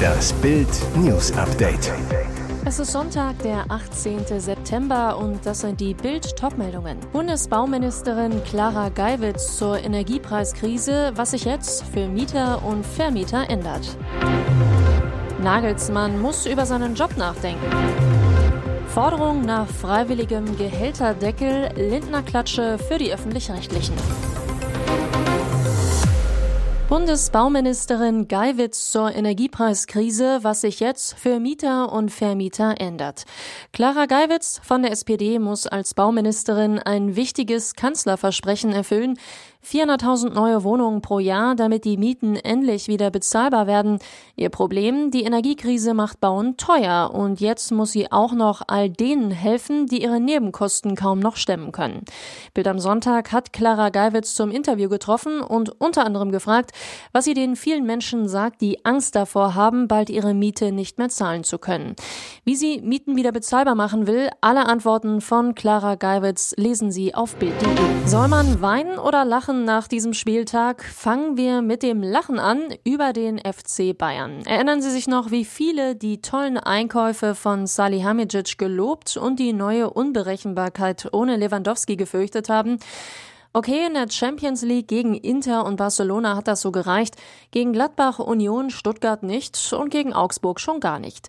Das Bild News Update. Es ist Sonntag, der 18. September und das sind die Bild-Top-Meldungen. Bundesbauministerin Clara Geiwitz zur Energiepreiskrise, was sich jetzt für Mieter und Vermieter ändert. Nagelsmann muss über seinen Job nachdenken. Forderung nach freiwilligem Gehälterdeckel, Lindner-Klatsche für die Öffentlich-Rechtlichen. Bundesbauministerin Geiwitz zur Energiepreiskrise, was sich jetzt für Mieter und Vermieter ändert. Clara Geiwitz von der SPD muss als Bauministerin ein wichtiges Kanzlerversprechen erfüllen. 400.000 neue Wohnungen pro Jahr, damit die Mieten endlich wieder bezahlbar werden. Ihr Problem, die Energiekrise macht Bauen teuer und jetzt muss sie auch noch all denen helfen, die ihre Nebenkosten kaum noch stemmen können. Bild am Sonntag hat Clara Geiwitz zum Interview getroffen und unter anderem gefragt, was sie den vielen Menschen sagt, die Angst davor haben, bald ihre Miete nicht mehr zahlen zu können. Wie sie Mieten wieder bezahlbar machen will, alle Antworten von Clara Geiwitz lesen Sie auf Bild.de. Soll man weinen oder lachen? Lachen nach diesem Spieltag. Fangen wir mit dem Lachen an über den FC Bayern. Erinnern Sie sich noch, wie viele die tollen Einkäufe von Salihamidzic gelobt und die neue Unberechenbarkeit ohne Lewandowski gefürchtet haben? Okay, in der Champions League gegen Inter und Barcelona hat das so gereicht, gegen Gladbach, Union, Stuttgart nicht und gegen Augsburg schon gar nicht.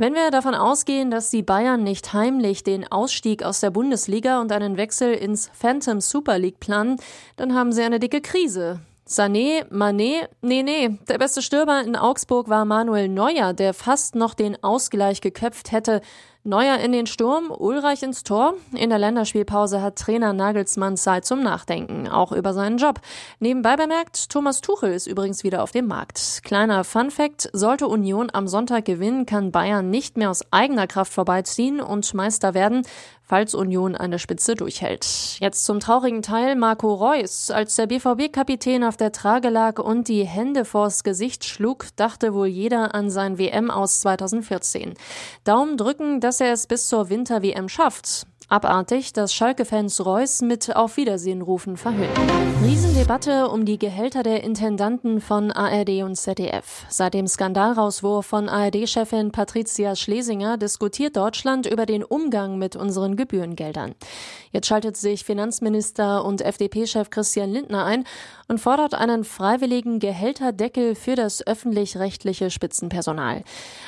Wenn wir davon ausgehen, dass die Bayern nicht heimlich den Ausstieg aus der Bundesliga und einen Wechsel ins Phantom Super League planen, dann haben sie eine dicke Krise. Sané, Mané, nee, nee, der beste Stürmer in Augsburg war Manuel Neuer, der fast noch den Ausgleich geköpft hätte, Neuer in den Sturm, Ulreich ins Tor. In der Länderspielpause hat Trainer Nagelsmann Zeit zum Nachdenken, auch über seinen Job. Nebenbei bemerkt, Thomas Tuchel ist übrigens wieder auf dem Markt. Kleiner Fun Fact, sollte Union am Sonntag gewinnen, kann Bayern nicht mehr aus eigener Kraft vorbeiziehen und Meister werden, falls Union an der Spitze durchhält. Jetzt zum traurigen Teil Marco Reus. Als der BVB-Kapitän auf der Trage lag und die Hände vors Gesicht schlug, dachte wohl jeder an sein WM aus 2014. Daumen drücken, dass er es bis zur Winter-WM schafft. Abartig, dass Schalke-Fans Reus mit Auf Wiedersehen rufen verhüllen. Riesendebatte um die Gehälter der Intendanten von ARD und ZDF. Seit dem Skandalrauswurf von ARD-Chefin Patricia Schlesinger diskutiert Deutschland über den Umgang mit unseren Gebührengeldern. Jetzt schaltet sich Finanzminister und FDP-Chef Christian Lindner ein und fordert einen freiwilligen Gehälterdeckel für das öffentlich-rechtliche Spitzenpersonal.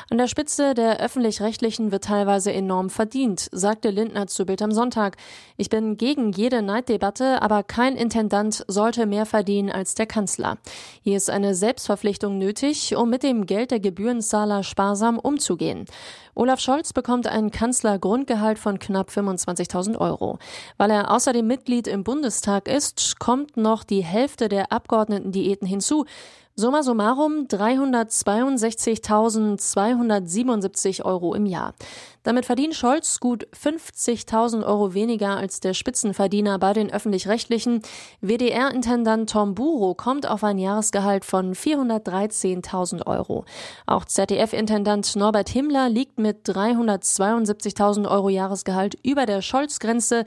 An der Spitze der öffentlich-rechtlichen wird teilweise enorm verdient, sagte Lindner zu Bild am Sonntag. Ich bin gegen jede Neiddebatte, aber kein Intendant sollte mehr verdienen als der Kanzler. Hier ist eine Selbstverpflichtung nötig, um mit dem Geld der Gebührenzahler sparsam umzugehen. Olaf Scholz bekommt ein Kanzlergrundgehalt von knapp 25.000 Euro. Weil er außerdem Mitglied im Bundestag ist, kommt noch die Hälfte der Abgeordnetendiäten hinzu. Summa summarum 362.277 Euro im Jahr. Damit verdient Scholz gut 50.000 Euro weniger als der Spitzenverdiener bei den öffentlich-rechtlichen. WDR-Intendant Tom Buro kommt auf ein Jahresgehalt von 413.000 Euro. Auch ZDF-Intendant Norbert Himmler liegt mit 372.000 Euro Jahresgehalt über der Scholz-Grenze.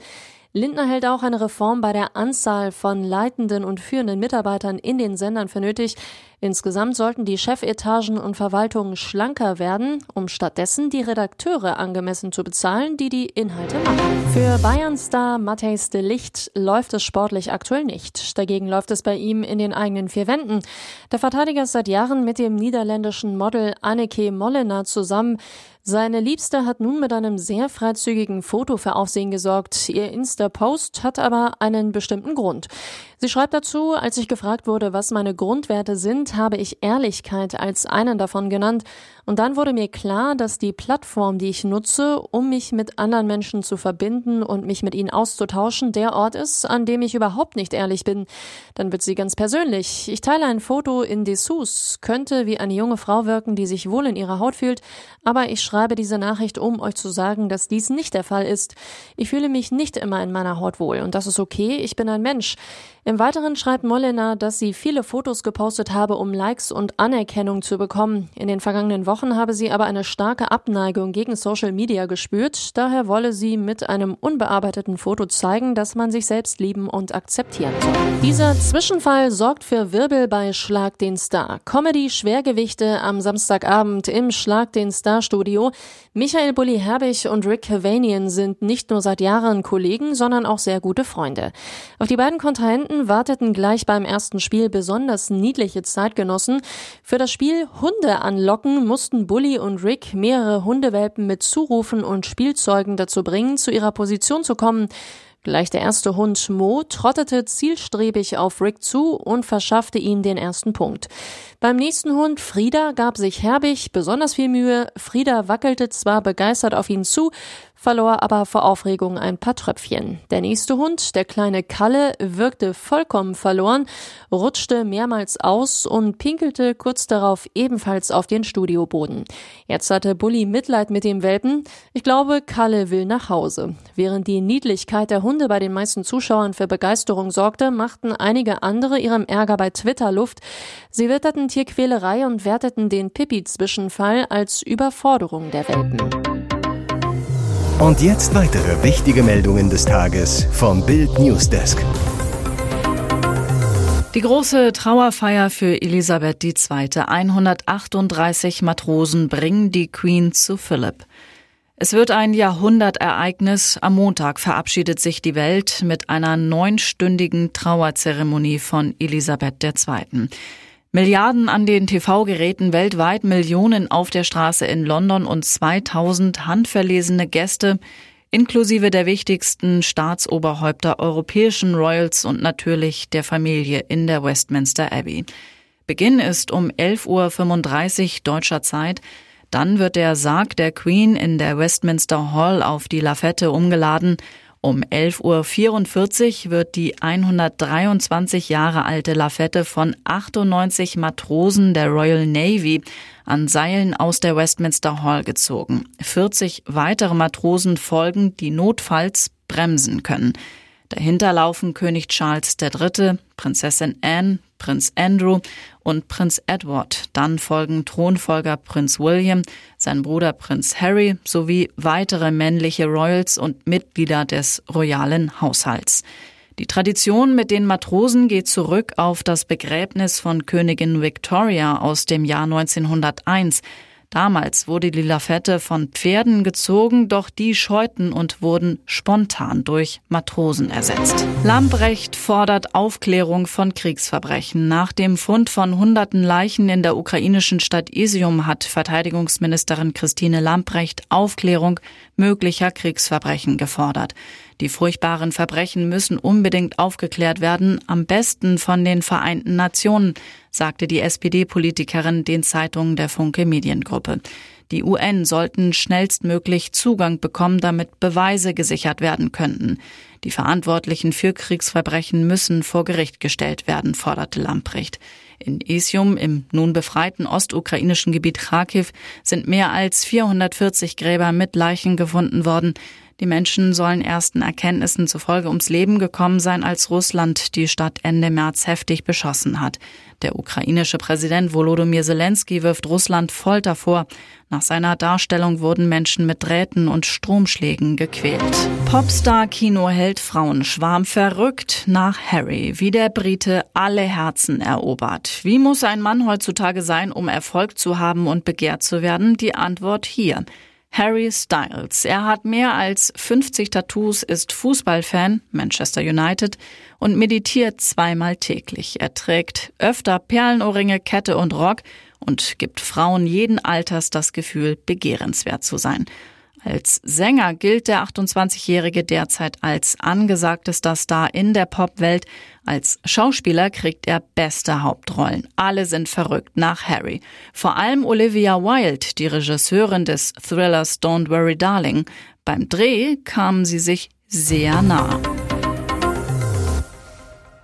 Lindner hält auch eine Reform bei der Anzahl von leitenden und führenden Mitarbeitern in den Sendern für nötig. Insgesamt sollten die Chefetagen und Verwaltungen schlanker werden, um stattdessen die Redakteure angemessen zu bezahlen, die die Inhalte machen. Für Bayern-Star Matthijs de Licht läuft es sportlich aktuell nicht. Dagegen läuft es bei ihm in den eigenen vier Wänden. Der Verteidiger ist seit Jahren mit dem niederländischen Model Anneke Mollena zusammen. Seine Liebste hat nun mit einem sehr freizügigen Foto für Aufsehen gesorgt. Ihr Insta-Post hat aber einen bestimmten Grund. Sie schreibt dazu, als ich gefragt wurde, was meine Grundwerte sind, habe ich Ehrlichkeit als einen davon genannt. Und dann wurde mir klar, dass die Plattform, die ich nutze, um mich mit anderen Menschen zu verbinden und mich mit ihnen auszutauschen, der Ort ist, an dem ich überhaupt nicht ehrlich bin. Dann wird sie ganz persönlich. Ich teile ein Foto in Dessous, könnte wie eine junge Frau wirken, die sich wohl in ihrer Haut fühlt, aber ich schreibe diese Nachricht, um euch zu sagen, dass dies nicht der Fall ist. Ich fühle mich nicht immer in meiner Haut wohl und das ist okay, ich bin ein Mensch. Im Weiteren schreibt Molena, dass sie viele Fotos gepostet habe, um Likes und Anerkennung zu bekommen. In den vergangenen Wochen Wochen habe sie aber eine starke Abneigung gegen Social Media gespürt. Daher wolle sie mit einem unbearbeiteten Foto zeigen, dass man sich selbst lieben und akzeptieren soll. Dieser Zwischenfall sorgt für Wirbel bei Schlag den Star. Comedy-Schwergewichte am Samstagabend im Schlag den Star Studio. Michael Bulli Herbig und Rick Cavanian sind nicht nur seit Jahren Kollegen, sondern auch sehr gute Freunde. Auf die beiden Kontrahenten warteten gleich beim ersten Spiel besonders niedliche Zeitgenossen. Für das Spiel Hunde anlocken mussten Bully und Rick mehrere Hundewelpen mit Zurufen und Spielzeugen dazu bringen, zu ihrer Position zu kommen. Gleich der erste Hund Mo trottete zielstrebig auf Rick zu und verschaffte ihm den ersten Punkt. Beim nächsten Hund Frieda gab sich Herbig besonders viel Mühe. Frieda wackelte zwar begeistert auf ihn zu, verlor aber vor Aufregung ein paar Tröpfchen. Der nächste Hund, der kleine Kalle, wirkte vollkommen verloren, rutschte mehrmals aus und pinkelte kurz darauf ebenfalls auf den Studioboden. Jetzt hatte Bully Mitleid mit dem Welpen. Ich glaube, Kalle will nach Hause. Während die Niedlichkeit der Hunde bei den meisten Zuschauern für Begeisterung sorgte, machten einige andere ihrem Ärger bei Twitter Luft. Sie witterten Tierquälerei und werteten den Pippi-Zwischenfall als Überforderung der Welpen. Und jetzt weitere wichtige Meldungen des Tages vom Bild Newsdesk. Die große Trauerfeier für Elisabeth II. 138 Matrosen bringen die Queen zu Philip. Es wird ein Jahrhundertereignis. Am Montag verabschiedet sich die Welt mit einer neunstündigen Trauerzeremonie von Elisabeth II. Milliarden an den TV-Geräten weltweit, Millionen auf der Straße in London und 2000 handverlesene Gäste, inklusive der wichtigsten Staatsoberhäupter europäischen Royals und natürlich der Familie in der Westminster Abbey. Beginn ist um 11.35 Uhr deutscher Zeit. Dann wird der Sarg der Queen in der Westminster Hall auf die Lafette umgeladen um 11.44 Uhr wird die 123 Jahre alte Lafette von 98 Matrosen der Royal Navy an Seilen aus der Westminster Hall gezogen. 40 weitere Matrosen folgen, die notfalls bremsen können. Dahinter laufen König Charles III., Prinzessin Anne, Prinz Andrew und Prinz Edward. Dann folgen Thronfolger Prinz William, sein Bruder Prinz Harry sowie weitere männliche Royals und Mitglieder des royalen Haushalts. Die Tradition mit den Matrosen geht zurück auf das Begräbnis von Königin Victoria aus dem Jahr 1901. Damals wurde die Lafette von Pferden gezogen, doch die scheuten und wurden spontan durch Matrosen ersetzt. Lambrecht fordert Aufklärung von Kriegsverbrechen. Nach dem Fund von hunderten Leichen in der ukrainischen Stadt Isium hat Verteidigungsministerin Christine Lambrecht Aufklärung möglicher Kriegsverbrechen gefordert. Die furchtbaren Verbrechen müssen unbedingt aufgeklärt werden, am besten von den Vereinten Nationen, sagte die SPD-Politikerin den Zeitungen der Funke Mediengruppe. Die UN sollten schnellstmöglich Zugang bekommen, damit Beweise gesichert werden könnten. Die Verantwortlichen für Kriegsverbrechen müssen vor Gericht gestellt werden, forderte Lamprecht. In Isium, im nun befreiten ostukrainischen Gebiet Kharkiv, sind mehr als 440 Gräber mit Leichen gefunden worden. Die Menschen sollen ersten Erkenntnissen zufolge ums Leben gekommen sein, als Russland die Stadt Ende März heftig beschossen hat. Der ukrainische Präsident Volodymyr Zelensky wirft Russland Folter vor. Nach seiner Darstellung wurden Menschen mit Drähten und Stromschlägen gequält. Popstar-Kinoheld Frauenschwarm verrückt nach Harry, wie der Brite alle Herzen erobert. Wie muss ein Mann heutzutage sein, um Erfolg zu haben und begehrt zu werden? Die Antwort hier. Harry Styles. Er hat mehr als 50 Tattoos, ist Fußballfan, Manchester United, und meditiert zweimal täglich. Er trägt öfter Perlenohrringe, Kette und Rock und gibt Frauen jeden Alters das Gefühl, begehrenswert zu sein. Als Sänger gilt der 28-Jährige derzeit als angesagtester Star in der Popwelt. Als Schauspieler kriegt er beste Hauptrollen. Alle sind verrückt nach Harry. Vor allem Olivia Wilde, die Regisseurin des Thrillers Don't Worry Darling. Beim Dreh kamen sie sich sehr nah.